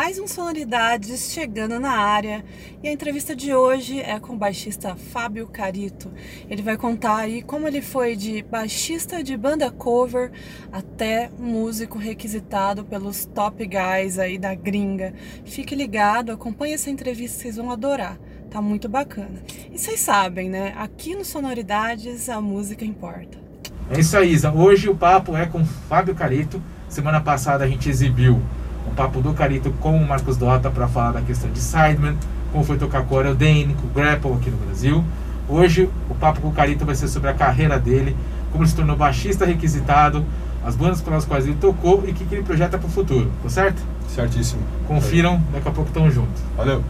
Mais um Sonoridades chegando na área e a entrevista de hoje é com o baixista Fábio Carito. Ele vai contar aí como ele foi de baixista de banda cover até músico requisitado pelos top guys aí da gringa. Fique ligado, acompanhe essa entrevista, vocês vão adorar. Tá muito bacana. E vocês sabem, né? Aqui no Sonoridades a música importa. É isso aí, Isa. Hoje o papo é com Fábio Carito. Semana passada a gente exibiu um papo do Carito com o Marcos Dota para falar da questão de Sideman, como foi tocar com o Aerodane, com o Grapple aqui no Brasil. Hoje o papo com o Carito vai ser sobre a carreira dele, como ele se tornou baixista requisitado, as bandas pelas quais ele tocou e o que, que ele projeta para o futuro, tá certo? Certíssimo. Confiram, daqui a pouco estamos juntos. Valeu.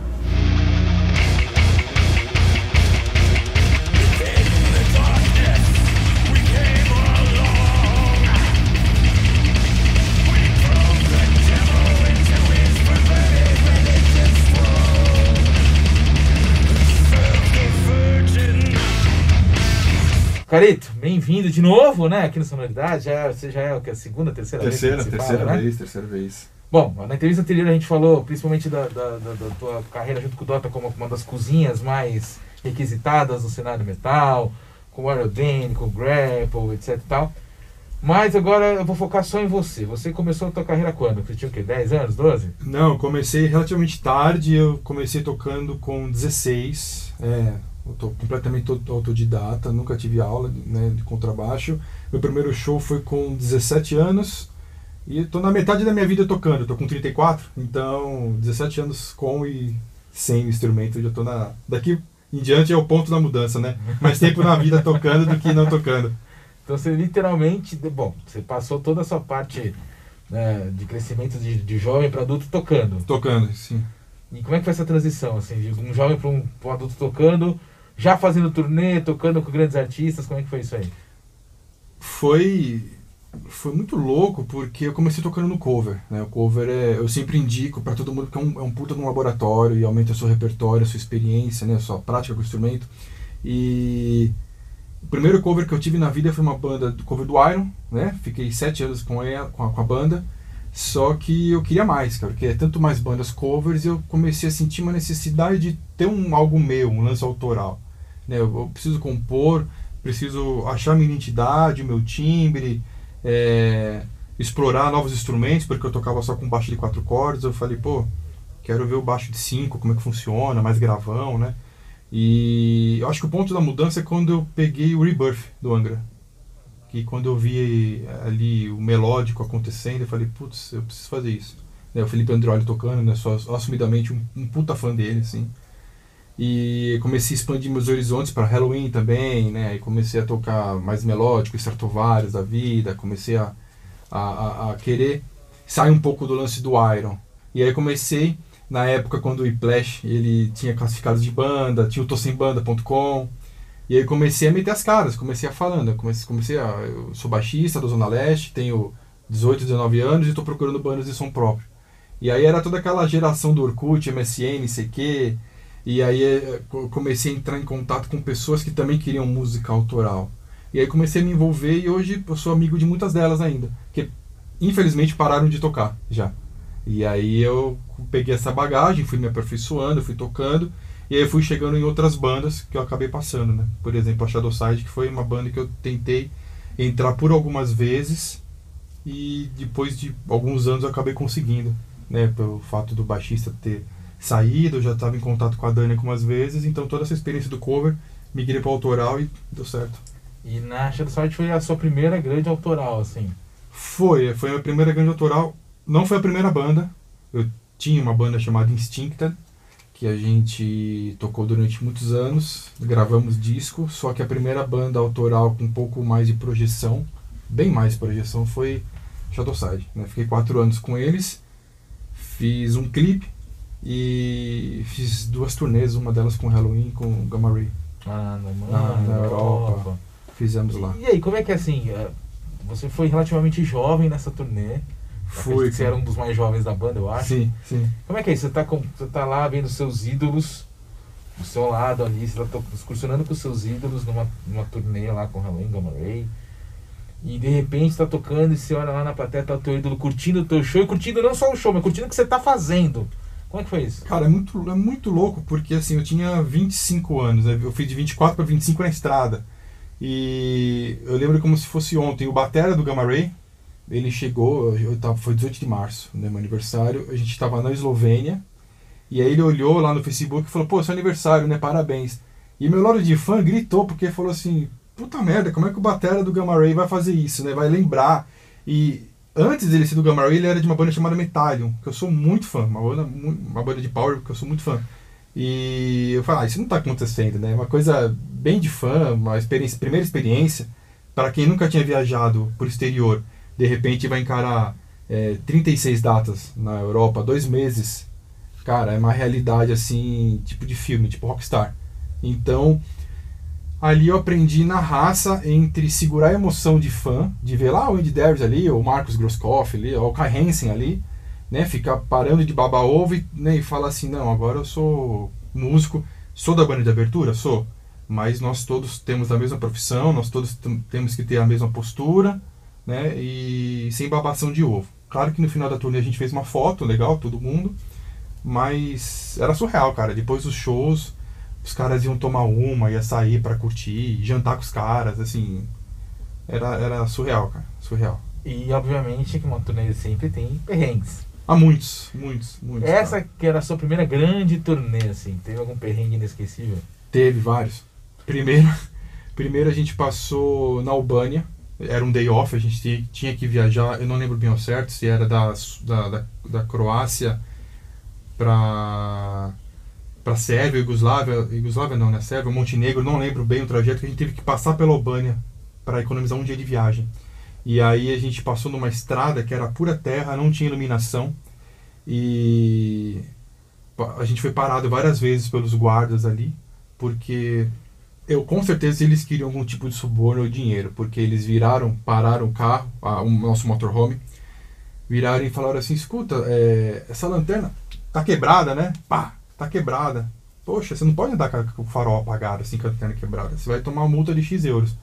Carito, bem-vindo de novo, né? Aqui no Sonoridade. Já, você já é o que? A segunda, terceira, Terceira, vez? terceira fala, né? vez, terceira vez. Bom, na entrevista anterior a gente falou principalmente da, da, da- da tua carreira junto com o Dota como uma das cozinhas mais requisitadas do cenário metal, com o Aerodane, com o Grapple, etc e tal. Mas agora eu vou focar só em você. Você começou a tua carreira quando? Você tinha o quê? 10 anos? 12? Não, comecei relativamente tarde, eu comecei tocando com 16. É, eu tô completamente auto- autodidata, nunca tive aula né, de contrabaixo. Meu primeiro show foi com 17 anos e tô na metade da minha vida tocando, tô com 34, então 17 anos com e sem o instrumento, eu já tô na. Daqui em diante é o ponto da mudança, né? Mais tempo na vida tocando do que não tocando. Então você literalmente, bom, você passou toda a sua parte né, de crescimento de, de jovem para adulto tocando. Tocando, sim. E como é que foi essa transição, assim, de um jovem para um, pra um adulto tocando, já fazendo turnê, tocando com grandes artistas, como é que foi isso aí? foi foi muito louco porque eu comecei tocando no cover, né? O cover é, eu sempre indico para todo mundo que é um, é um puta de um laboratório e aumenta o seu repertório, a sua experiência, né? A sua prática com o instrumento. E o primeiro cover que eu tive na vida foi uma banda do cover do Iron, né? Fiquei sete anos com, ela, com, a, com a banda. Só que eu queria mais, cara, porque é tanto mais bandas covers e eu comecei a sentir uma necessidade de ter um algo meu, um lance autoral. Né? Eu, eu preciso compor, preciso achar minha identidade, meu timbre, é, explorar novos instrumentos, porque eu tocava só com baixo de quatro cordas. Eu falei, pô, quero ver o baixo de cinco, como é que funciona, mais gravão, né? E eu acho que o ponto da mudança é quando eu peguei o Rebirth do Angra. Que quando eu vi ali o melódico acontecendo, eu falei, putz, eu preciso fazer isso. Né, o Felipe Andreoli tocando, né? Sou assumidamente um, um puta fã dele, assim. E comecei a expandir meus horizontes para Halloween também, né? E comecei a tocar mais melódico, Stratovarius da vida, comecei a, a, a, querer sair um pouco do lance do Iron. E aí comecei, na época quando o Iplash, ele tinha classificados de banda, tinha o tossembanda.com, e aí comecei a meter as caras, comecei a falando, comecei, comecei a, eu sou baixista da Zona Leste, tenho 18, 19 anos e estou procurando bandas de som próprio. E aí era toda aquela geração do Orkut, MSN, CQ, e aí eh, co- comecei a entrar em contato com pessoas que também queriam música autoral. E aí comecei a me envolver e hoje eu sou amigo de muitas delas ainda, que infelizmente pararam de tocar já. E aí eu peguei essa bagagem, fui me aperfeiçoando, fui tocando, e aí fui chegando em outras bandas que eu acabei passando, né? Por exemplo, a Shadowside, que foi uma banda que eu tentei entrar por algumas vezes e depois de alguns anos eu acabei conseguindo, né? Pelo fato do baixista ter saído, eu já estava em contato com a Dani algumas vezes, então toda essa experiência do cover migrei para autoral e deu certo. E na Shadow Side foi a sua primeira grande autoral, assim. Foi, foi a minha primeira grande autoral. Não foi a primeira banda. Eu tinha uma banda chamada Instincta, que a gente tocou durante muitos anos, gravamos disco, só que a primeira banda autoral com um pouco mais de projeção, bem mais projeção, foi Shadowside. Né? Fiquei quatro anos com eles, fiz um clipe e fiz duas turnês, uma delas com Halloween com Gamma Ray. Ah, na, Ah, na Europa. Fizemos lá. E aí, como é que é assim? é, Você foi relativamente jovem nessa turnê. Fui. Você era um dos mais jovens da banda, eu acho. Sim, sim. Como é que é isso? Você tá, com, você tá lá vendo seus ídolos do seu lado ali, você tá excursionando com seus ídolos numa, numa turnê lá com Halloween, Gamma Ray. E de repente tá tocando e você olha lá na plateia, tá o teu ídolo curtindo o teu show e curtindo não só o show, mas curtindo o que você tá fazendo. Como é que foi isso? Cara, é muito, é muito louco, porque assim, eu tinha 25 anos, né? eu fui de 24 para 25 na estrada. E eu lembro como se fosse ontem, o batera do Gamma Ray, ele chegou, eu tava, foi 18 de março, né, meu aniversário, a gente estava na Eslovênia, e aí ele olhou lá no Facebook e falou, pô, seu aniversário, né, parabéns. E meu lado de fã gritou, porque falou assim, puta merda, como é que o batera do Gamma Ray vai fazer isso, né, vai lembrar. E antes dele ser do Gamma Ray, ele era de uma banda chamada Metallion, que eu sou muito fã, uma banda, uma banda de power que eu sou muito fã. E eu falei, ah, isso não está acontecendo, né? Uma coisa bem de fã, uma experiência, primeira experiência, para quem nunca tinha viajado por exterior, de repente vai encarar é, 36 datas na Europa, dois meses. Cara, é uma realidade assim, tipo de filme, tipo rockstar. Então, ali eu aprendi na raça entre segurar a emoção de fã, de ver lá o Andy Darius ali, ou o Marcos Grosskopf ali, ou o Kai Hansen ali, né, ficar parando de babar ovo e, né, e falar assim, não, agora eu sou músico, sou da banda de abertura, sou, mas nós todos temos a mesma profissão, nós todos temos que ter a mesma postura, né, e sem babação de ovo. Claro que no final da turnê a gente fez uma foto legal, todo mundo, mas era surreal, cara. Depois dos shows, os caras iam tomar uma, ia sair para curtir, jantar com os caras, assim. Era, era surreal, cara. Surreal. E obviamente que uma turnê sempre tem perrengues. Há muitos, muitos, muitos. Essa cara. que era a sua primeira grande turnê, assim, teve algum perrengue inesquecível? Teve vários. Primeiro, primeiro a gente passou na Albânia, era um day off, a gente tinha que viajar, eu não lembro bem ao certo se era da, da, da, da Croácia para para Sérvia, Iugoslávia, Iugoslávia não, né? Sérvia, Montenegro, não lembro bem o trajeto que a gente teve que passar pela Albânia para economizar um dia de viagem. E aí a gente passou numa estrada que era pura terra, não tinha iluminação e a gente foi parado várias vezes pelos guardas ali, porque eu com certeza eles queriam algum tipo de suborno ou dinheiro, porque eles viraram, pararam o carro, a, o nosso motorhome, viraram e falaram assim, escuta, é, essa lanterna tá quebrada, né? Pá, tá quebrada. Poxa, você não pode andar com o farol apagado assim com a lanterna quebrada. Você vai tomar uma multa de X euros.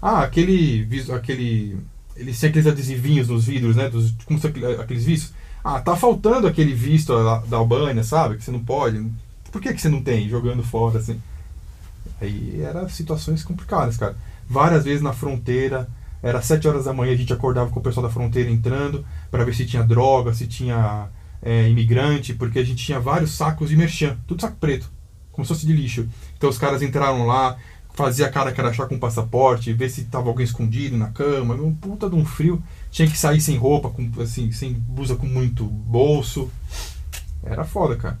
Ah, aquele. aquele eles têm aqueles adesivinhos nos vidros, né? Dos, como se aqueles vistos. Ah, tá faltando aquele visto da Albânia, sabe? Que você não pode. Por que, que você não tem? Jogando fora, assim. Aí eram situações complicadas, cara. Várias vezes na fronteira, era sete horas da manhã, a gente acordava com o pessoal da fronteira entrando para ver se tinha droga, se tinha é, imigrante, porque a gente tinha vários sacos de merchan, tudo saco preto, como se fosse de lixo. Então os caras entraram lá, fazia cara que era achar com passaporte, ver se tava alguém escondido na cama, um puta de um frio. Tinha que sair sem roupa, com, assim, sem blusa com muito bolso. Era foda, cara.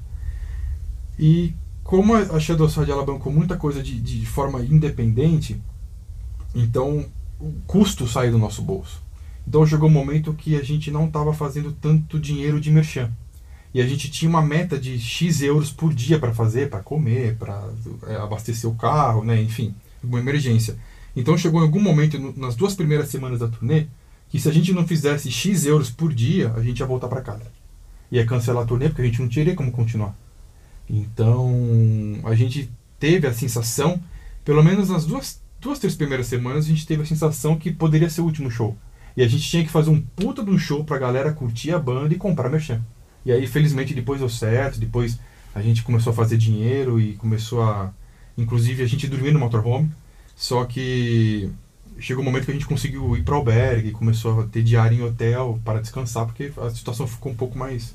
E como a Shadow Side ela bancou muita coisa de, de forma independente, então o custo saiu do nosso bolso. Então chegou um momento que a gente não estava fazendo tanto dinheiro de merchan. E a gente tinha uma meta de X euros por dia para fazer, para comer, para é, abastecer o carro, né? enfim, uma emergência. Então chegou em algum momento, nas duas primeiras semanas da turnê, que se a gente não fizesse X euros por dia, a gente ia voltar para casa. Ia cancelar a turnê, porque a gente não teria como continuar. Então a gente teve a sensação, pelo menos nas duas, duas, três primeiras semanas, a gente teve a sensação que poderia ser o último show. E a gente tinha que fazer um puta de um show pra galera curtir a banda e comprar merchan. E aí, felizmente, depois deu certo, depois a gente começou a fazer dinheiro e começou a. Inclusive, a gente dormia no motorhome, só que chegou um momento que a gente conseguiu ir para albergue, começou a ter diário em hotel para descansar, porque a situação ficou um pouco mais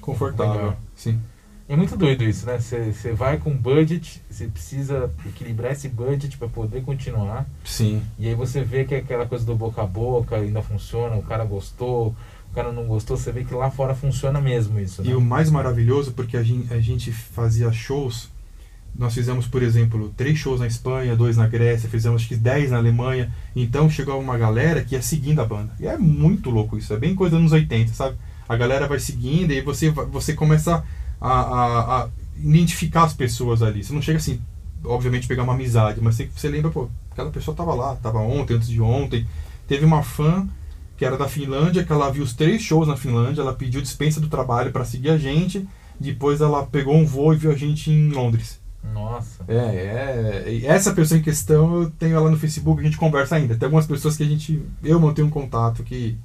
confortável. Sim. É muito doido isso, né? Você vai com budget, você precisa equilibrar esse budget para poder continuar. Sim. E aí você vê que aquela coisa do boca a boca ainda funciona, o cara gostou, o cara não gostou, você vê que lá fora funciona mesmo isso. Né? E o mais maravilhoso, porque a gente, a gente fazia shows, nós fizemos, por exemplo, três shows na Espanha, dois na Grécia, fizemos acho que dez na Alemanha, então chegou uma galera que ia seguindo a banda. E é muito louco isso, é bem coisa dos anos 80, sabe? A galera vai seguindo e você, você começa a, a, a identificar as pessoas ali. Você não chega assim, obviamente, pegar uma amizade, mas você, você lembra, pô, aquela pessoa tava lá, tava ontem, antes de ontem. Teve uma fã que era da Finlândia, que ela viu os três shows na Finlândia, ela pediu dispensa do trabalho para seguir a gente, depois ela pegou um voo e viu a gente em Londres. Nossa. É, é, essa pessoa em questão eu tenho ela no Facebook, a gente conversa ainda. Tem algumas pessoas que a gente. Eu mantenho um contato que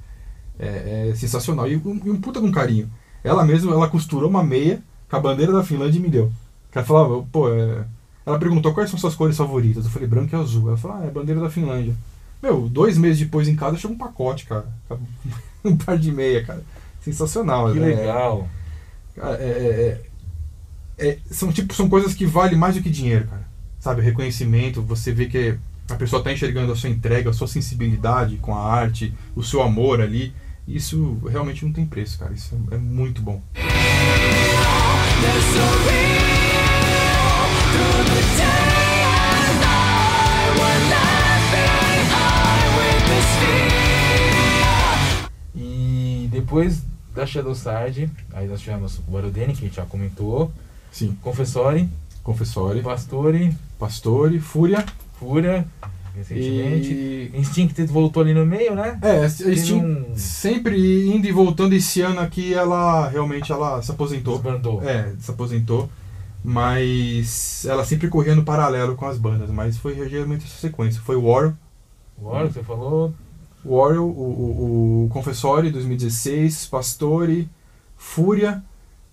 é, é sensacional. E um, e um puta com carinho. Ela mesma, ela costurou uma meia com a bandeira da Finlândia e me deu. Ela falava, pô, é... ela perguntou quais são suas cores favoritas. Eu falei, branco e azul. Ela falou, ah, é a bandeira da Finlândia. Meu, dois meses depois em casa chegou um pacote, cara. um par de meia, cara. Sensacional. Que né? legal. É, é, é, é, são, tipo, são coisas que valem mais do que dinheiro, cara. Sabe, reconhecimento, você vê que a pessoa está enxergando a sua entrega, a sua sensibilidade com a arte, o seu amor ali. Isso realmente não tem preço, cara. Isso é, é muito bom. E depois da Shadowside, aí nós tivemos o Barodeni, que a gente já comentou. Sim. Confessori. Confessori. Pastore. Pastore. Fúria. Fúria. Recentemente. E... Instinct voltou ali no meio, né? É, Instinct um... sempre indo e voltando esse ano aqui, ela realmente ela se aposentou. Desbandou. É, se aposentou. Mas ela sempre corria no paralelo com as bandas, mas foi geralmente essa sequência. Foi War. War, você falou. Warrior, o, o, o Confessori 2016, Pastore, Fúria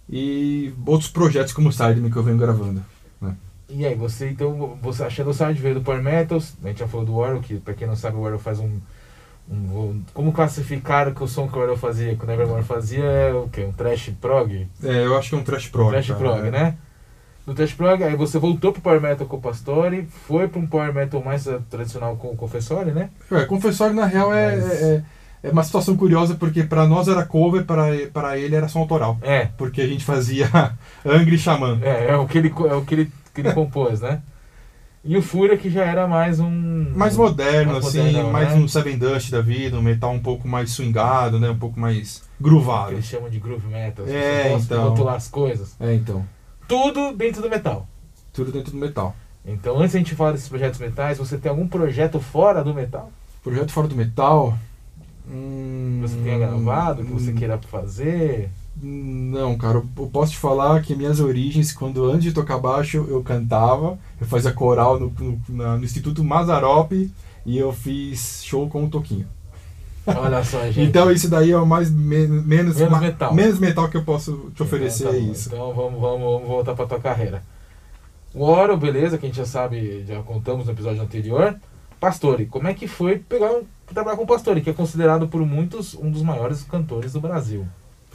e outros projetos como o Sideman que eu venho gravando. E aí, você então, você a Shadowside veio do Power Metals, a gente já falou do Warrior, que pra quem não sabe o Warrior faz um, um, Como classificar que o som que o Warrior fazia, que o Nevermore fazia é o quê? Um trash prog? É, eu acho que é um trash prog. Um trash cara, prog, é. né? No trash prog, aí você voltou pro Power Metal com o Pastore, foi pra um Power Metal mais uh, tradicional com o Confessori, né? É, Confessori na real é, Mas- é, é uma situação curiosa porque pra nós era cover, pra, pra ele era som autoral. É, Porque a gente fazia Angry Xamã. é, é o que ele, é o que ele, que ele compôs, né? E o Fúria que já era mais um... Mais moderno, Mais assim, modernão, mais né? um Seven Dust da vida, um metal um pouco mais swingado, né? Um pouco mais groovado. eles chamam de groove metal. É, então. rotular as coisas. É, então. Tudo dentro do metal. Tudo dentro do metal. Então, antes da gente falar desses projetos metais, você tem algum projeto fora do metal? Projeto fora do metal. Hum, Que você tenha gravado, que você queira fazer? Não, cara, eu posso te falar que minhas origens, quando antes de tocar baixo, eu cantava, eu fazia coral no, no, na- no Instituto Mazarope e eu fiz show com o Toquinho. Olha só, gente. Então isso daí é o mais men- menos, Menos ma- metal. menos metal que eu posso te oferecer Então, tá é isso. Então vamos, vamos, vamos voltar pra tua carreira. O Oro, beleza, que a gente já sabe, já contamos no episódio anterior. Pastore, como é que foi pegar um, trabalhar com o Pastore, que é considerado por muitos um dos maiores cantores do Brasil?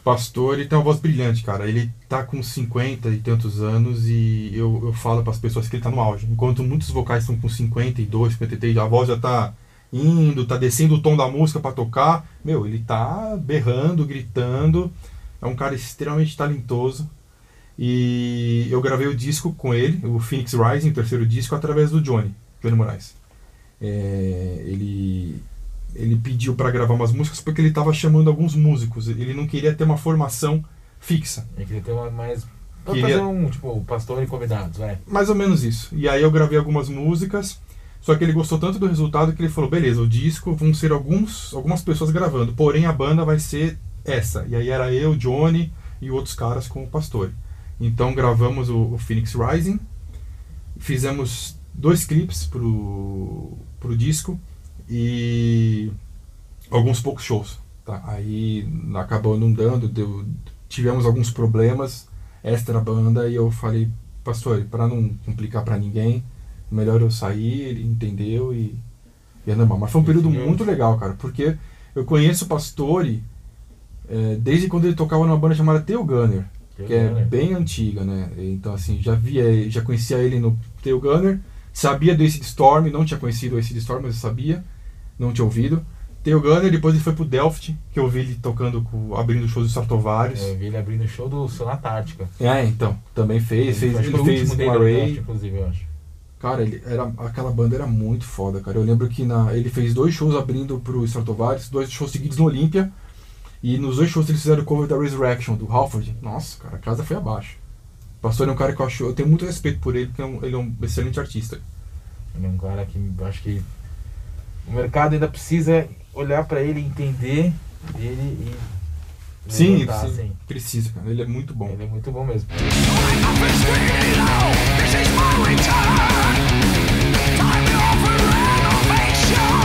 Pastor, ele tem uma voz brilhante, cara. Ele tá com 50 e tantos anos e eu, eu falo para as pessoas que ele tá no auge. Enquanto muitos vocais estão com 52, 53, a voz já tá indo, tá descendo o tom da música para tocar. Meu, ele tá berrando, gritando. É um cara extremamente talentoso. E eu gravei o disco com ele, o Phoenix Rising, o terceiro disco, através do Johnny, Johnny Moraes. É, ele ele pediu para gravar umas músicas porque ele estava chamando alguns músicos. Ele não queria ter uma formação fixa. Eu queria ter uma mais. Vamos Queria- fazer um, tipo, Pastore e convidados, vai. Mais ou menos isso. E aí eu gravei algumas músicas. Só que ele gostou tanto do resultado que ele falou: beleza, o disco vão ser alguns, algumas pessoas gravando, porém a banda vai ser essa. E aí era eu, Johnny e outros caras com o Pastore. Então gravamos o, o Phoenix Rising, fizemos dois clipes pro, pro disco e alguns poucos shows. Tá? Aí acabou não dando, deu, tivemos alguns problemas extra banda e eu falei, pastor, para não complicar para ninguém, melhor eu sair, ele entendeu e, e é normal. Mas foi um período muito legal, cara, porque eu conheço o Pastore eh, desde quando ele tocava numa banda chamada Theo Gunner, que é bem antiga, né? Então assim, já via, já conhecia ele no Theo Gunner, sabia do Acid Storm, não tinha conhecido o Acid Storm, mas eu sabia, não tinha ouvido. Theo Gunner, depois ele foi pro Delft, que eu vi ele tocando, abrindo shows do Sartovários. É, eu vi ele abrindo o show do Sonata Ártica. É, então, também fez, fez, ele o fez último com dele a no Ray. Delft, inclusive, eu acho. Cara, ele era, aquela banda era muito foda, cara. Eu lembro que na, ele fez dois shows abrindo pro Stratovarius, dois shows seguidos no Olímpia. E nos dois shows eles fizeram o cover da Resurrection, do Halford. Nossa, cara, a casa foi abaixo. O Pastor é um cara que eu acho. Eu tenho muito respeito por ele, porque é ele é um excelente artista. Ele é um cara que eu acho que o mercado ainda precisa olhar pra ele, entender ele Sim, levantar, sim, assim. precisa, cara. Ele é muito bom. Ele é muito bom mesmo. Ah,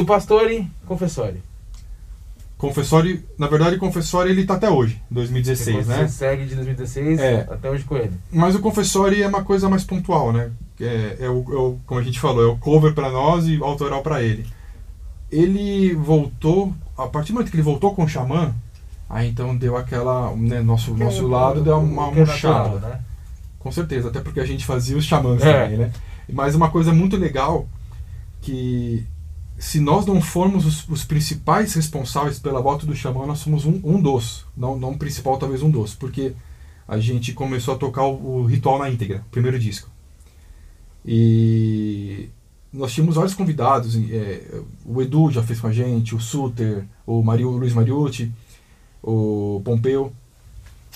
do Pastore, Confessore. Confessório, na verdade, o Confessório ele tá até hoje, 2016, Você né? segue de 2016 É. até hoje com ele. Mas o Confessório é uma coisa mais pontual, né? É, é, o, é o- como a gente falou, é o cover pra nós e o autoral pra ele. Ele voltou, a partir do momento que ele voltou com o Xamã, aí então deu aquela, né, nosso, nosso lado deu uma Que é murchada. né? Com certeza, até porque a gente fazia os xamãs É. também, né? Mas uma coisa muito legal que se nós não formos os, os principais responsáveis pela volta do xamã, nós somos um, um dos, não, não o principal, talvez um dos, porque a gente começou a tocar o, o ritual na íntegra, o primeiro disco. E nós tínhamos vários convidados, é, o Edu já fez com a gente, o Suter, o Mario, Luiz Mariucci, o Pompeu.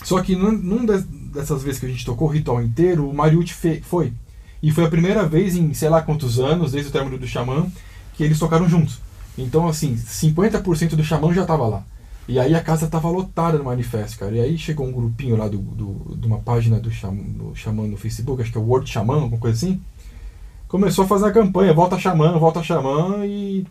Só que num, num das- dessas vezes que a gente tocou o ritual inteiro, o Mariucci fe- foi. E foi a primeira vez em sei lá quantos anos, desde o término do Xamã, que eles tocaram juntos. Então, assim, 50% do Xamã já tava lá. E aí a casa tava lotada no manifesto, cara. E aí chegou um grupinho lá do, do- de uma página do Xamã, do Xamã no Facebook, acho que é o World Xamã, alguma coisa assim. Começou a fazer a campanha, volta Xamã, volta Xamã, e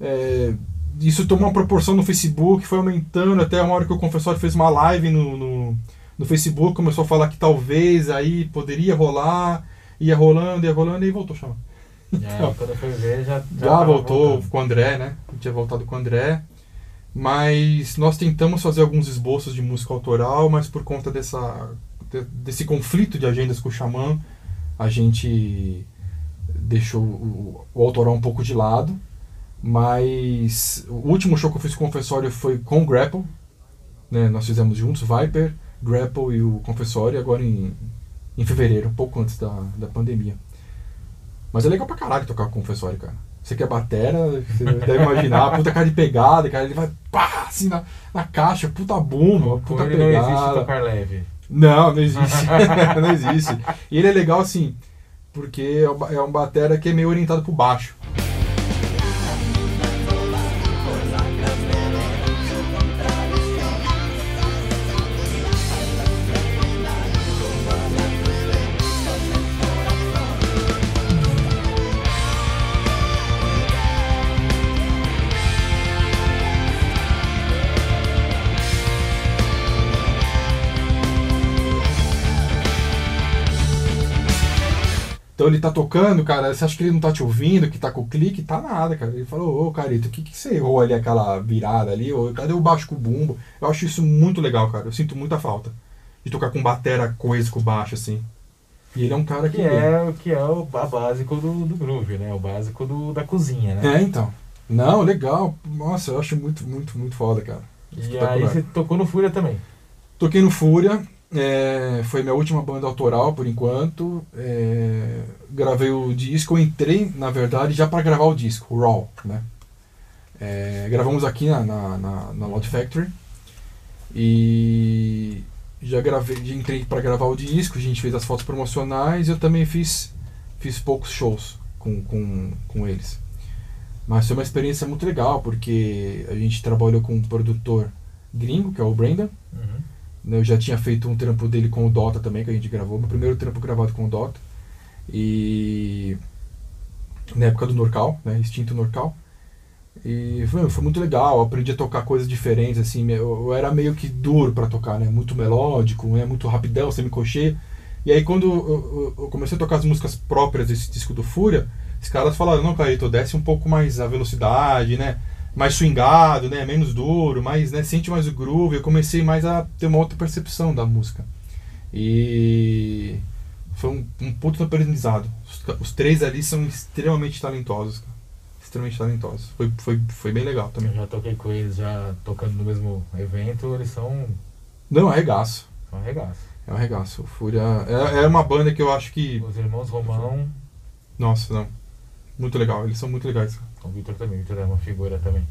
é, isso tomou uma proporção no Facebook, foi aumentando até uma hora que o confessor fez uma live no, no, no Facebook, começou a falar que talvez aí poderia rolar, ia rolando, ia rolando, e voltou Xamã. É, quando foi ver, já, Já, tava voltou voltando. com o André, né? Tinha voltado com o André. Mas nós tentamos fazer alguns esboços de música autoral, mas por conta dessa, de- desse conflito de agendas com o Xamã, a gente deixou o, o autoral um pouco de lado. Mas o último show que eu fiz com o Confessório foi com o Grapple. Né? Nós fizemos juntos Viper, Grapple e o Confessório, agora em, em fevereiro, um pouco antes da, da pandemia. Mas é legal pra caralho tocar com o Confessório, cara. Você que é batera, você deve imaginar, puta cara de pegada, cara, ele vai pá, assim na, na caixa, puta bomba, Com puta ele não existe pegada. tocar leve. Não, não existe. não existe. E ele é legal assim, porque é um é um batera que é meio orientado pro baixo. Tá tocando, cara, você acha que ele não tá te ouvindo, que tá com o clique? Tá nada, cara. Ele falou, ô Carito, o que, que você errou ali aquela virada ali? Ô, cadê o baixo com o bumbo? Eu acho isso muito legal, cara. Eu sinto muita falta de tocar com batera coesa com baixo, assim. E ele é um cara que. Que é o que é o básico do, do groove, né? O básico do, da cozinha, né? É, então. Não, legal. Nossa, eu acho muito, muito, muito foda, cara. E aí você tocou no Fúria também. Toquei no Fúria, é, foi minha última banda autoral por enquanto. é, gravei o disco, eu entrei, na verdade, já para gravar o disco, o Raw, né? É, gravamos aqui na, na, na, na Loud Factory e já gravei, já entrei para gravar o disco, a gente fez as fotos promocionais eu também fiz, fiz poucos shows com, com, com eles. Mas foi uma experiência muito legal, porque a gente trabalhou com um produtor gringo, que é o Brandon, Uhum. Né, Eu já tinha feito um trampo dele com o Dota também, que a gente gravou. Meu primeiro trampo gravado com o Dota. E. Na época do Norcal, né? Extinto Norcal. E foi, foi muito legal, eu aprendi a tocar coisas diferentes, assim. Eu, eu era meio que duro pra tocar, né? Muito melódico, né? muito rapidão, semicochê. E aí quando eu, eu- eu comecei a tocar as músicas próprias desse disco do Fúria, os caras falaram, não, Carito, desce um pouco mais a velocidade, né? Mais swingado, né, menos duro, mais, né, sente mais o groove. Eu comecei mais a ter uma outra percepção da música. E foi um, um puto aprendizado. Os, os três ali são extremamente talentosos, cara. extremamente talentosos. Foi, foi, foi bem legal também. Eu já toquei com eles, já tocando no mesmo evento, eles são. Não, é regaço. São um regaço. É um regaço. O Fúria é, é uma banda que eu acho que. Os irmãos Romão. Nossa, não. Muito legal, eles são muito legais. O Victor também, o Victor é uma figura também.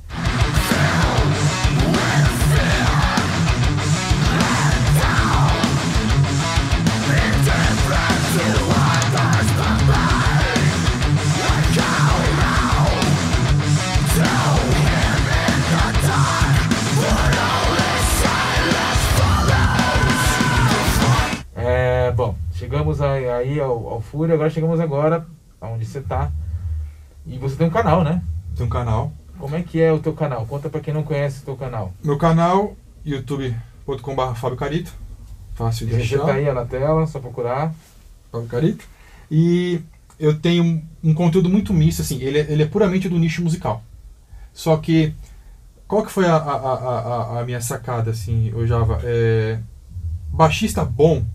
É, bom, chegamos aí, aí ao, ao Fúria, agora chegamos agora aonde você tá. E você tem um canal, né? Tem um canal. Como é que é o teu canal? Conta pra quem não conhece o teu canal. Meu canal, youtube.com.br Fábio Carito. Fácil de achar. tá aí na tela, só procurar. Fábio Carito. E eu tenho um, um conteúdo muito misto, assim, ele, é- ele é puramente do nicho musical. Só que, qual que foi a, a, a, a- a minha sacada, assim, o Java? É, baixista bom,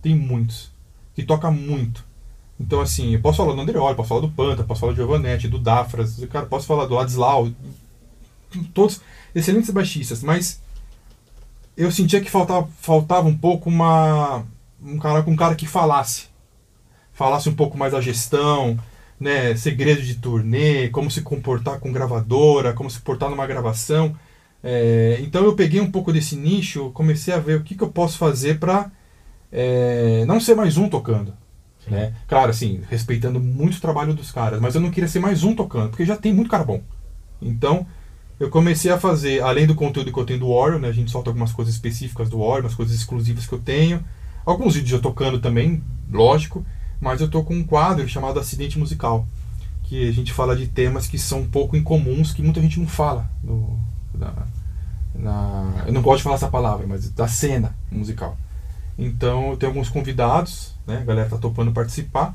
tem muitos, que toca muito. Então, assim, eu posso falar do Andreoli, posso falar do Panta, posso falar do Giovanetti, do Dafras, cara, posso falar do Ladislau, todos excelentes baixistas, mas eu sentia que faltava, faltava um pouco uma, um cara com um cara que falasse falasse um pouco mais da gestão, né, segredos de turnê, como se comportar com gravadora, como se portar numa gravação. É, então eu peguei um pouco desse nicho, comecei a ver o que, que eu posso fazer para não ser mais um tocando. Né? Claro, assim, respeitando muito o trabalho dos caras, mas eu não queria ser mais um tocando, porque já tem muito cara bom. Então eu comecei a fazer, além do conteúdo que eu tenho do Warrior, né, a gente solta algumas coisas específicas do Warrior, umas coisas exclusivas que eu tenho, alguns vídeos eu tocando também, lógico, mas eu tô com um quadro chamado Acidente Musical, que a gente fala de temas que são um pouco incomuns, que muita gente não fala. No, na, na- eu não gosto de falar essa palavra, mas da cena musical. Então eu tenho alguns convidados, né? A galera tá topando participar.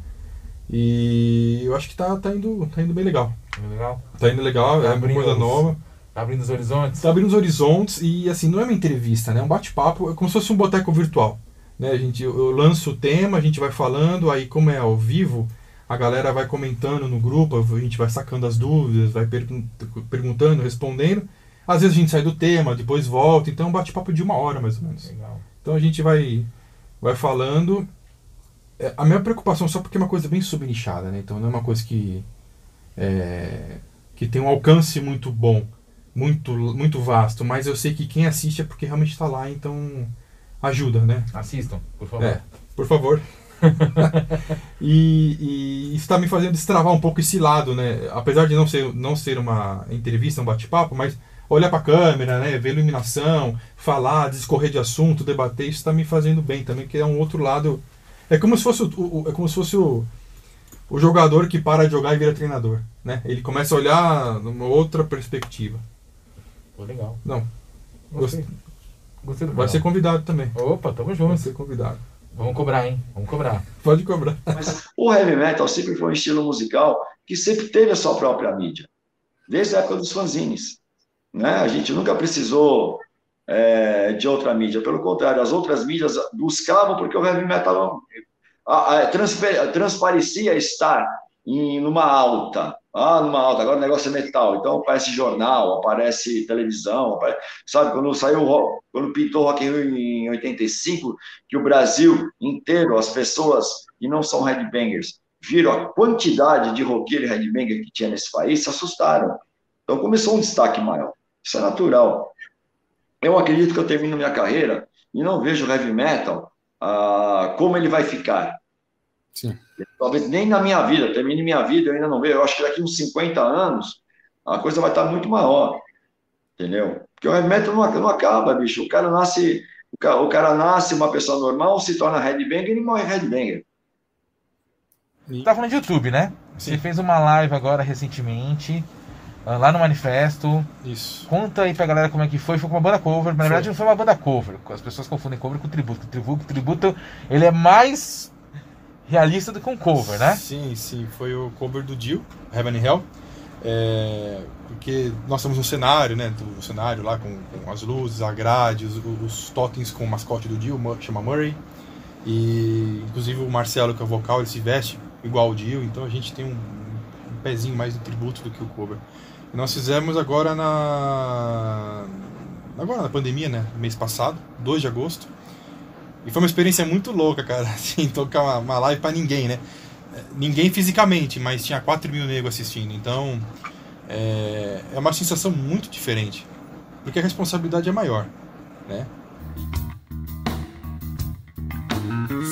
E eu acho que tá, tá, indo, tá indo bem legal. Legal? Tá indo legal, Tá é uma coisa os- nova. Tá abrindo os horizontes? Tá abrindo os horizontes e assim, não é uma entrevista, né? É um bate-papo, é como se fosse um boteco virtual. Né? A gente, eu, eu lanço o tema, a gente vai falando, aí como é ao vivo, a galera vai comentando no grupo, a gente vai sacando as dúvidas, vai pergun- perguntando, respondendo. Às vezes a gente sai do tema, depois volta, então é um bate-papo de uma hora mais ou menos. Legal. Então a gente vai, vai falando. É, a minha preocupação só porque é uma coisa bem subnichada, né? Então não é uma coisa que é, que tem um alcance muito bom, muito muito vasto, mas eu sei que quem assiste é porque realmente está lá, então ajuda, né? Assistam, por favor. É, por favor. e, e isso está me fazendo destravar um pouco esse lado, né? Apesar de não ser, não ser uma entrevista, um bate-papo, mas olhar para a câmera, né? ver iluminação, falar, discorrer de assunto, debater, isso está me fazendo bem também, que é um outro lado. É como se fosse o, o- é como se fosse o, o jogador que para de jogar e vira treinador, né? Ele começa a olhar numa outra perspectiva. Pô, legal. Não, Gostei. Gostei do vai ser canal. convidado também. Opa, tamo Vai junto. ser convidado. Vamos cobrar, hein? Vamos cobrar. Pode cobrar. Mas o heavy metal sempre foi um estilo musical que sempre teve a sua própria mídia, desde a época dos fanzines. Né? A gente nunca precisou é, de outra mídia, pelo contrário, as outras mídias buscavam porque o heavy metal a- a- transpe- transparecia estar em numa alta. Ah, numa alta, agora o negócio é metal, então aparece jornal, aparece televisão, apare- sabe, quando saiu, quando pintou Rock in Rio em 85, que o Brasil inteiro, as pessoas que não são headbangers, viram a quantidade de roqueiro e headbanger que tinha nesse país, se assustaram. Então começou um destaque maior. Isso é natural. Eu acredito que eu termino minha carreira e não vejo o heavy metal ah, como ele vai ficar. Sim. Talvez nem na minha vida, termine minha vida, eu ainda não vejo. Eu acho que daqui uns 50 anos a coisa vai estar muito maior. Entendeu? Porque o heavy metal não, não acaba, bicho. O cara nasce, o cara, o cara nasce uma pessoa normal, se torna headbanger e morre headbanger. Tá falando de YouTube, né? Sim. Você fez uma live agora recentemente, lá no Manifesto. Isso. Conta aí pra galera como é que foi. Foi com uma banda cover, mas na Foi. verdade não foi uma banda cover. As pessoas confundem cover com tributo. O tributo, o tributo ele é mais realista do que um cover, né? Sim, sim. Foi o cover do Dio, Heaven and Hell. É, porque nós temos um cenário, né? O cenário lá com, com as luzes, a grade, os, os totens com o mascote do Dio, chama Murray. E inclusive o Marcelo, que é o vocal, ele se veste igual o Dio, então a gente tem um, um pezinho mais no tributo do que o cover. Nós fizemos agora na agora na pandemia, né, mês passado, 2 de agosto. E foi uma experiência muito louca, cara, assim, tocar uma, uma live para ninguém, né? Ninguém fisicamente, mas tinha 4 mil negros assistindo. Então, é, é uma sensação muito diferente. Porque a responsabilidade é maior, né?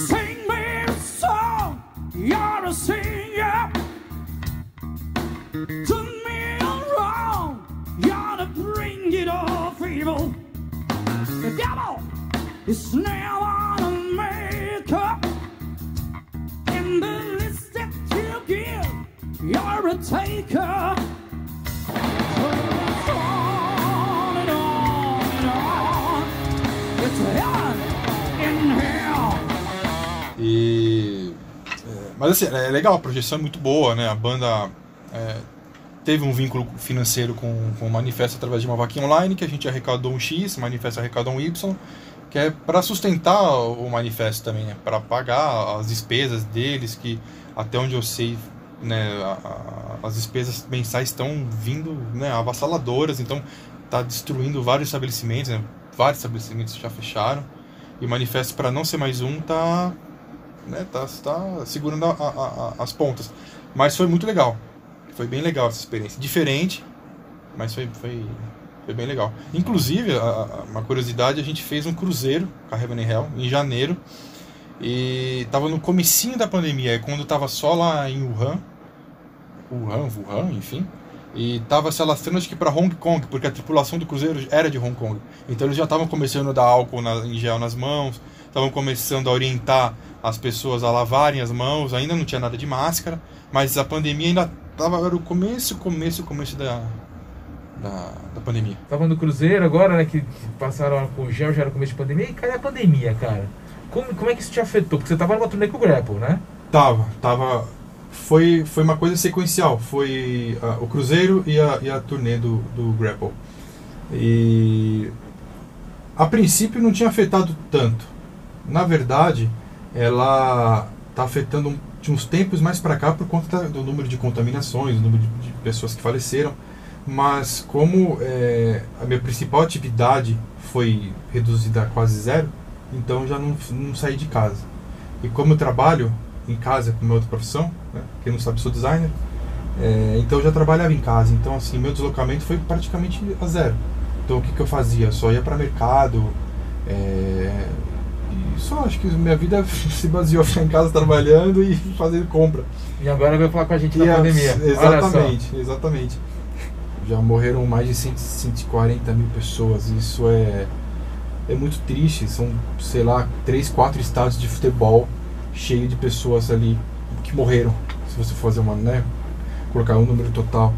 Sing me a song, you're a is now on a. In the list that you give, you're a taker. E. É, mas assim, é legal, a projeção é muito boa, né? A banda é, teve um vínculo financeiro com, com o Manifesto através de uma vaquinha online, que a gente arrecadou um X, o Manifesto arrecadou um Y, que é para sustentar o Manifesto também, né? Para pagar as despesas deles, que até onde eu sei, né, a, a, as despesas mensais estão vindo né, avassaladoras, então está destruindo vários estabelecimentos, né? vários estabelecimentos já fecharam. E o manifesto, para não ser mais um, tá, né, tá, tá segurando a, as pontas. Mas foi muito legal. Foi bem legal essa experiência. Diferente, mas foi, foi, foi bem legal. Inclusive, uma curiosidade, a gente fez um cruzeiro com a Heaven Hell em janeiro. E tava no comecinho da pandemia, quando tava só lá em Wuhan. Wuhan, Wuhan, enfim e estava se alastrando acho que para Hong Kong, porque a tripulação do cruzeiro era de Hong Kong. Então eles já estavam começando a dar álcool na, em gel nas mãos, estavam começando a orientar as pessoas a lavarem as mãos, ainda não tinha nada de máscara, mas a pandemia ainda estava era o começo, começo, começo da, da, da pandemia. Tava no cruzeiro agora, né, que passaram com gel, já era o começo de pandemia, e cadê a pandemia, cara? Como, como é que isso te afetou? Porque você tava numa turnê com o Grapple, né? Tava, tava foi, foi uma coisa sequencial. Foi o Cruzeiro e a, e a turnê do, do Grapple. E a princípio não tinha afetado tanto. Na verdade, ela está afetando de uns tempos mais para cá por conta do número de contaminações, do número de, de pessoas que faleceram. Mas como é, a minha principal atividade foi reduzida a quase zero, então já não, não saí de casa. E como eu trabalho em casa com minha outra profissão, né? quem não sabe, sou designer. É, então eu já trabalhava em casa, então assim, meu deslocamento foi praticamente a zero. Então o que, que eu fazia? Eu só ia para mercado, é, e só acho que minha vida se baseou em casa trabalhando e fazendo compra. E agora vai falar com a gente da pandemia. Exatamente, exatamente. Já morreram mais de 100, 140 mil pessoas, isso é, é muito triste. São, sei lá, três, quatro estados de futebol cheio de pessoas ali que morreram. Se você fazer uma, né, colocar um número total.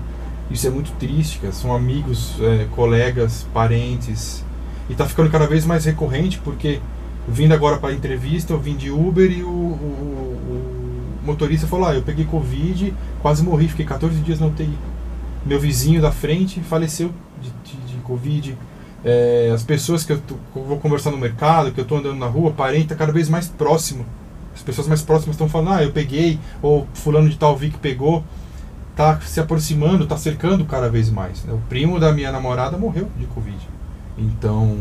Isso é muito triste, cara. São amigos, é, colegas, parentes. E tá ficando cada vez mais recorrente porque vindo agora para entrevista, eu vim de Uber e o, o, o, motorista falou: Ah, eu peguei Covid, quase morri, fiquei 14 dias na UTI. Meu vizinho da frente faleceu de, de, de Covid. É, as pessoas que eu, tô, vou conversar no mercado, que eu estou andando na rua, parente, tá cada vez mais próximo as pessoas mais próximas estão falando, ah, eu peguei, ou fulano de tal vi que pegou. Tá se aproximando, tá cercando cada vez mais. Né? O primo da minha namorada morreu de Covid. Então.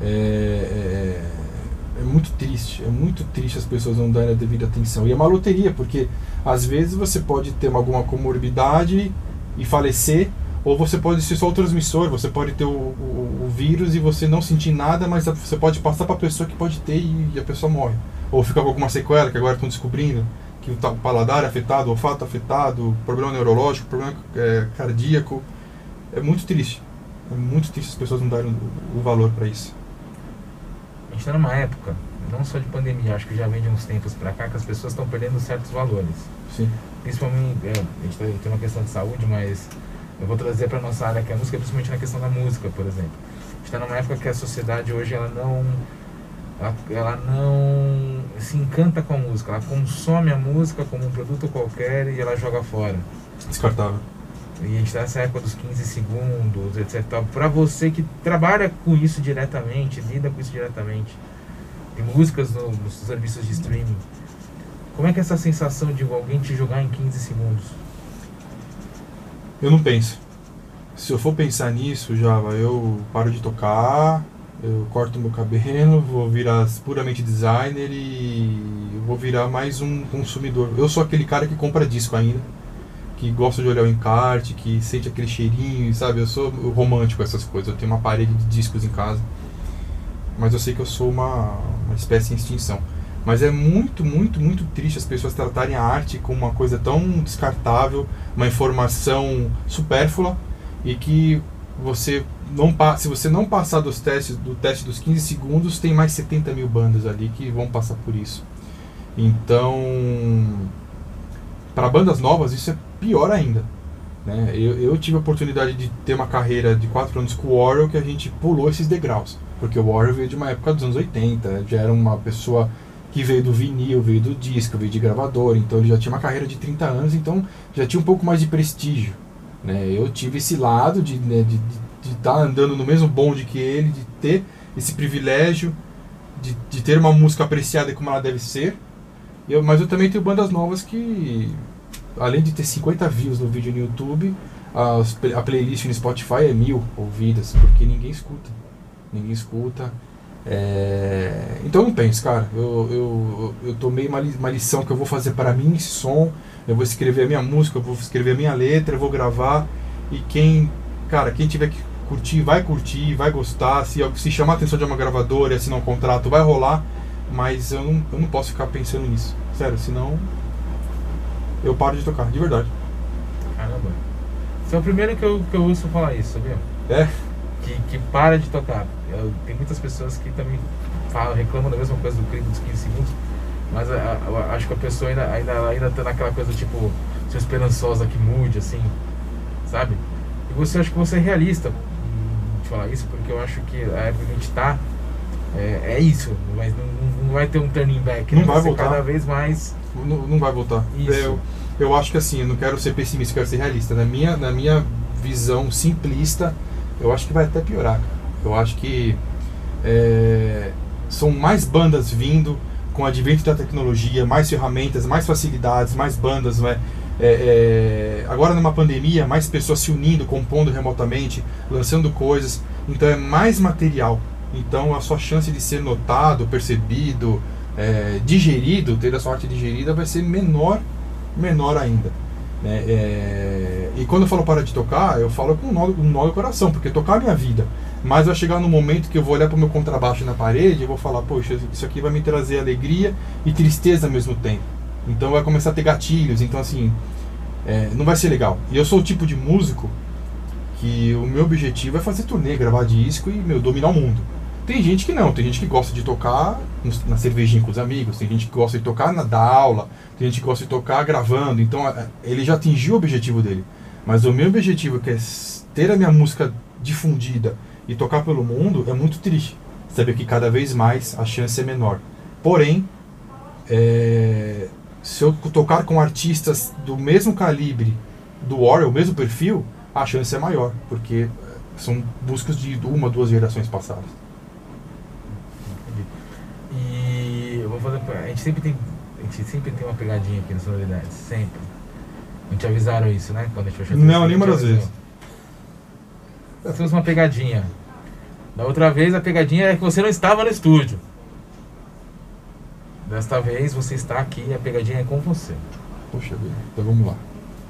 É, é, é, muito triste, é muito triste as pessoas não darem a devida atenção. E é uma loteria, porque às vezes você pode ter alguma comorbidade e falecer, ou você pode ser só o transmissor, você pode ter o, o, o vírus e você não sentir nada, mas você pode passar para a pessoa que pode ter e, a pessoa morre. Ou fica com alguma sequela que agora estão descobrindo, que o paladar é afetado, o olfato afetado, problema neurológico, problema é, cardíaco. É muito triste. É muito triste as pessoas não darem o, o valor para isso. A gente está numa época, não só de pandemia, acho que já vem de uns tempos para cá, que as pessoas estão perdendo certos valores. Sim. Principalmente, é, a gente tá, tem uma questão de saúde, mas eu vou trazer para nossa área que é a música, principalmente na questão da música, por exemplo. A gente está numa época que a sociedade hoje ela não ela, ela, não se encanta com a música, ela consome a música como um produto qualquer e ela joga fora. Descartável. E a gente está nessa época dos 15 segundos, etc. Para você que trabalha com isso diretamente, lida com isso diretamente, tem músicas no, nos serviços de streaming, Como é que é essa sensação de alguém te jogar em 15 segundos? Eu não penso. Se eu for pensar nisso, Java, eu paro de tocar, eu corto meu cabelo, vou virar puramente designer e vou virar mais um consumidor. Eu sou aquele cara que compra disco ainda, que gosta de olhar o encarte, que sente aquele cheirinho, sabe? Eu sou romântico essas coisas. Eu tenho uma parede de discos em casa, mas eu sei que eu sou uma, uma espécie em extinção. Mas é muito, muito, muito triste as pessoas tratarem a arte como uma coisa tão descartável, uma informação supérflua e que você não se você não passar dos testes do teste dos 15 segundos, tem mais 70 mil bandas ali que vão passar por isso. Então, para bandas novas isso é pior ainda. Né? Eu, eu tive a oportunidade de ter uma carreira de 4 anos com o Warrior que a gente pulou esses degraus. Porque o Warrior veio de uma época dos anos 80, já era uma pessoa que veio do vinil, veio do disco, veio de gravador, então ele já tinha uma carreira de 30 anos, então já tinha um pouco mais de prestígio. Né? Eu tive esse lado de né, estar tá andando no mesmo bonde que ele, de ter esse privilégio de, de ter uma música apreciada como ela deve ser. Eu, mas eu também tenho bandas novas que, além de ter 50 views no vídeo no YouTube, a, a playlist no Spotify é mil ouvidas, porque ninguém escuta. Ninguém escuta. É... Então não pense, cara. Eu, eu, eu tomei uma, uma lição que eu vou fazer para mim esse som. Eu vou escrever a minha música, eu vou escrever a minha letra, eu vou gravar. E quem, cara, quem tiver que curtir, vai curtir, vai gostar. Se, se chamar a atenção de uma gravadora e assinar um contrato, vai rolar. Mas eu não, eu não posso ficar pensando nisso. Sério, senão eu paro de tocar, de verdade. Caramba. Você é o primeiro que eu, que eu ouço falar isso, sabia? É? Que, que para de tocar. Eu, tem muitas pessoas que também falam, reclamam da mesma coisa do clipe dos 15 segundos, mas a, a, acho que a pessoa ainda, ainda, ainda tá naquela coisa tipo, sou esperançosa que mude, assim, sabe? E você acho que você é realista em falar isso, porque eu acho que a época que a gente tá é, é isso, mas não, não vai ter um turning back, não né? vai, vai voltar cada vez mais. Não, não vai voltar. Isso. Eu, eu acho que assim, eu não quero ser pessimista, eu quero ser realista. Na minha, na minha visão simplista, eu acho que vai até piorar, cara. Eu acho que é, são mais bandas vindo com o advento da tecnologia, mais ferramentas, mais facilidades, mais bandas. Né? É, é, agora numa pandemia, mais pessoas se unindo, compondo remotamente, lançando coisas. Então é mais material. Então a sua chance de ser notado, percebido, é, digerido, ter a sua arte digerida vai ser menor, menor ainda. Né? É, e quando eu falo para de tocar, eu falo com um nó, um nó no coração, porque tocar é minha vida. Mas vai chegar no momento que eu vou olhar para o meu contrabaixo na parede e vou falar, poxa, isso aqui vai me trazer alegria e tristeza ao mesmo tempo. Então vai começar a ter gatilhos, então assim, é, não vai ser legal. E eu sou o tipo de músico que o meu objetivo é fazer turnê, gravar disco e meu, dominar o mundo. Tem gente que não, tem gente que gosta de tocar na cervejinha com os amigos, tem gente que gosta de tocar na da aula, tem gente que gosta de tocar gravando, então ele já atingiu o objetivo dele. Mas o meu objetivo, que é ter a minha música difundida e tocar pelo mundo, é muito triste. Saber que cada vez mais a chance é menor. Porém, é, se eu tocar com artistas do mesmo calibre do Warrior, o mesmo perfil, a chance é maior, porque são buscas de uma, duas gerações passadas. E eu vou fazer. A gente sempre tem. A gente sempre tem uma pegadinha aqui nas sonoridades. Sempre. Não te avisaram isso, né? Quando a gente Não, nenhuma das vezes. Fizemos uma pegadinha. Da outra vez a pegadinha é que você não estava no estúdio. Desta vez você está aqui e a pegadinha é com você. Poxa vida, então vamos lá.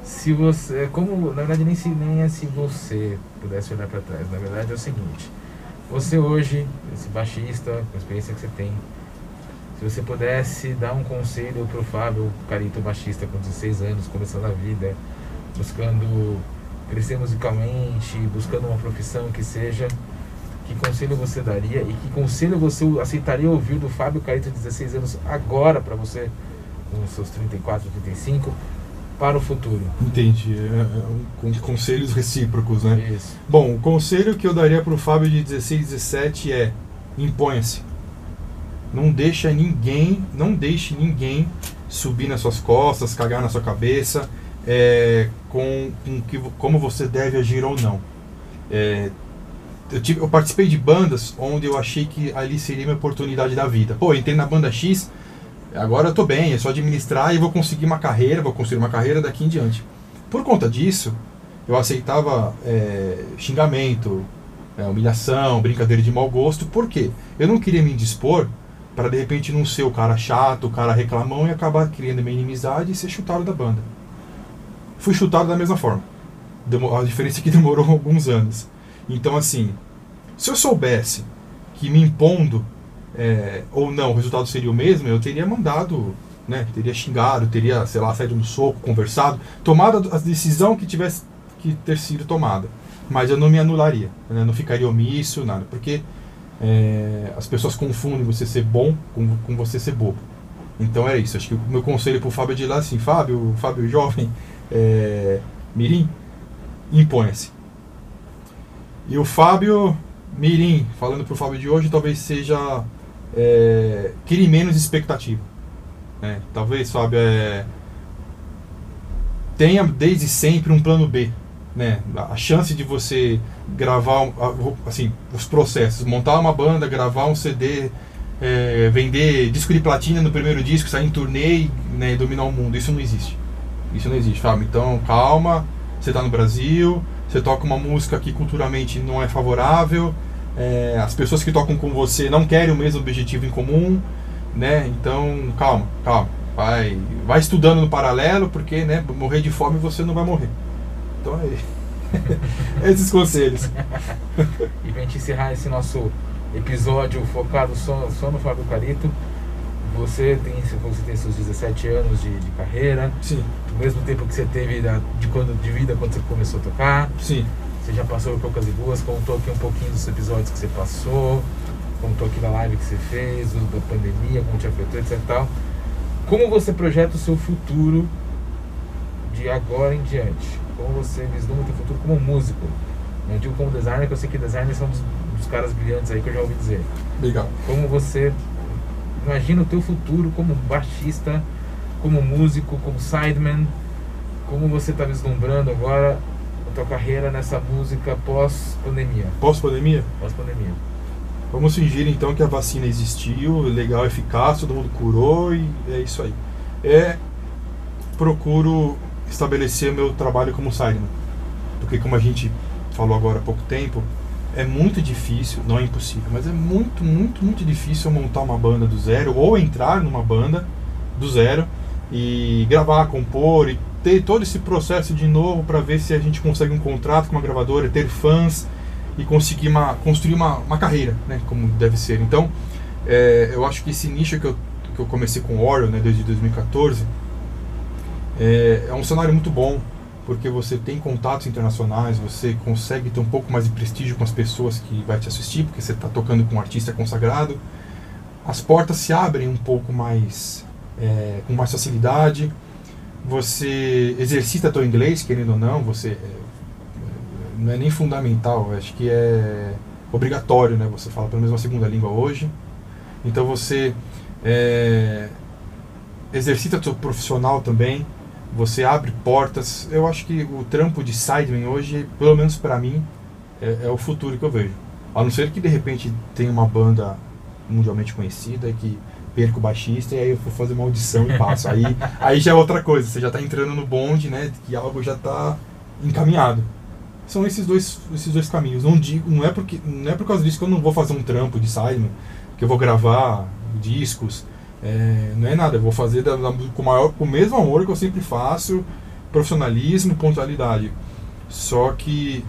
Se você. Como. Na verdade nem, se, nem é se você pudesse olhar para trás. Na verdade é o seguinte. Você hoje, esse baixista, com a experiência que você tem, se você pudesse dar um conselho para o Fábio Carito, baixista com 16 anos, começando a vida, buscando crescer musicalmente, buscando uma profissão que seja que conselho você daria e que conselho você aceitaria ouvir do Fábio Carito de 16 anos agora para você, com seus 34, 35, para o futuro? Entendi. É, é, com conselhos recíprocos, né? Isso. Bom, o conselho que eu daria para o Fábio de 16, 17 é imponha-se. Não deixa ninguém, não deixe ninguém subir nas suas costas, cagar na sua cabeça, é, com, com que, como você deve agir ou não. É, eu, tive, eu participei de bandas onde eu achei que ali seria minha oportunidade da vida. Pô, entrei na banda X, agora eu tô bem, é só administrar e vou conseguir uma carreira, vou construir uma carreira daqui em diante. Por conta disso, eu aceitava é, xingamento, é, humilhação, brincadeira de mau gosto, por quê? Eu não queria me indispor para de repente não ser o cara chato, o cara reclamão e acabar criando uma inimizade e ser chutado da banda. Fui chutado da mesma forma. A diferença é que demorou alguns anos. Então, assim, se eu soubesse que me impondo é, ou não o resultado seria o mesmo, eu teria mandado, né, teria xingado, teria, sei lá, saído no soco, conversado, tomado a decisão que tivesse que ter sido tomada. Mas eu não me anularia, né, não ficaria omisso, nada, porque é, as pessoas confundem você ser bom com, com você ser bobo. Então é isso. Acho que o meu conselho para o Fábio é de lá assim, Fábio, Fábio jovem, é, Mirim, imponha-se. E o Fábio Mirim, falando para o Fábio de hoje, talvez seja é, crie menos expectativa. Né? Talvez, Fábio, é, tenha desde sempre um plano B né, a chance de você gravar assim os processos, montar uma banda, gravar um CD, é, vender disco de platina no primeiro disco, sair em turnê né, e dominar o mundo, isso não existe. Isso não existe, Fábio. Então calma, você está no Brasil, você toca uma música que culturalmente não é favorável, é, as pessoas que tocam com você não querem o mesmo objetivo em comum, né? Então calma, calma, vai, vai estudando no paralelo, porque né, morrer de fome você não vai morrer. Então é esses conselhos. e pra gente encerrar esse nosso episódio focado só, só no Fábio Carito, você tem, você tem seus 17 anos de, de carreira. Sim. O mesmo tempo que você teve da, de, quando, de vida quando você começou a tocar. Sim. Você já passou por poucas e boas, contou aqui um pouquinho dos episódios que você passou, contou aqui da live que você fez, da pandemia, como te afetou, etc. Tal. Como você projeta o seu futuro de agora em diante? como você vislumbra o teu futuro como músico. Não digo como designer, que eu sei que designers são dos, dos caras brilhantes aí que eu já ouvi dizer. Legal. Como você imagina o teu futuro como baixista, como músico, como sideman, como você está vislumbrando agora a tua carreira nessa música pós-pandemia? Pós-pandemia? Pós-pandemia. Vamos fingir então que a vacina existiu, legal, eficaz, todo mundo curou e é isso aí. É, procuro estabelecer meu trabalho como sideman. Porque como a gente falou agora há pouco tempo, é muito difícil, não é impossível, mas é muito, muito, muito difícil montar uma banda do zero ou entrar numa banda do zero e gravar, compor e ter todo esse processo de novo para ver se a gente consegue um contrato com uma gravadora, ter fãs e conseguir uma, construir uma, uma carreira, né, como deve ser. Então, é, eu acho que esse nicho que eu, que eu comecei com o Orion, né, desde 2014, é, é um cenário muito bom, porque você tem contatos internacionais, você consegue ter um pouco mais de prestígio com as pessoas que vai te assistir, porque você está tocando com um artista consagrado. As portas se abrem um pouco mais, é, com mais facilidade. Você exercita teu inglês, querendo ou não, você é, não é nem fundamental, acho que é obrigatório, né? Você fala pelo menos uma segunda língua hoje. Então você é, exercita teu profissional também você abre portas. Eu acho que o trampo de sideman hoje, pelo menos para mim, é, é, o futuro que eu vejo. A não ser que de repente tenha uma banda mundialmente conhecida que perca o baixista e aí eu vou fazer uma audição e passo. Aí, aí já é outra coisa, você já está entrando no bonde, né? Que algo já está encaminhado. São esses dois, esses dois caminhos. Não digo, não é porque não é por causa disso que eu não vou fazer um trampo de sideman, que eu vou gravar discos, é, não é nada, eu vou fazer da, da, com, maior, com o mesmo amor que eu sempre faço, profissionalismo, pontualidade. Só que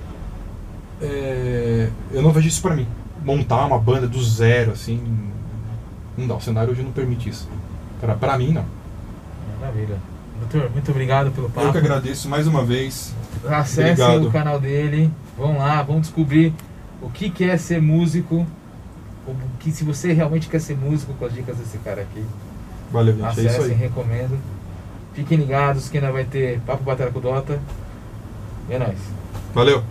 é, eu não vejo isso para mim. Montar uma banda do zero, assim, não dá. O cenário hoje não permite isso. Pra, pra mim, não. Maravilha. Doutor, muito obrigado pelo papo. Eu que agradeço mais uma vez. Acesse o canal dele. Vão lá, vão descobrir o que, que é ser músico que se você realmente quer ser músico com as dicas desse cara aqui, Valeu, gente. acessem, é isso aí. recomendo. Fiquem ligados que ainda vai ter Papo Batalha com Dota. E é nóis. Valeu.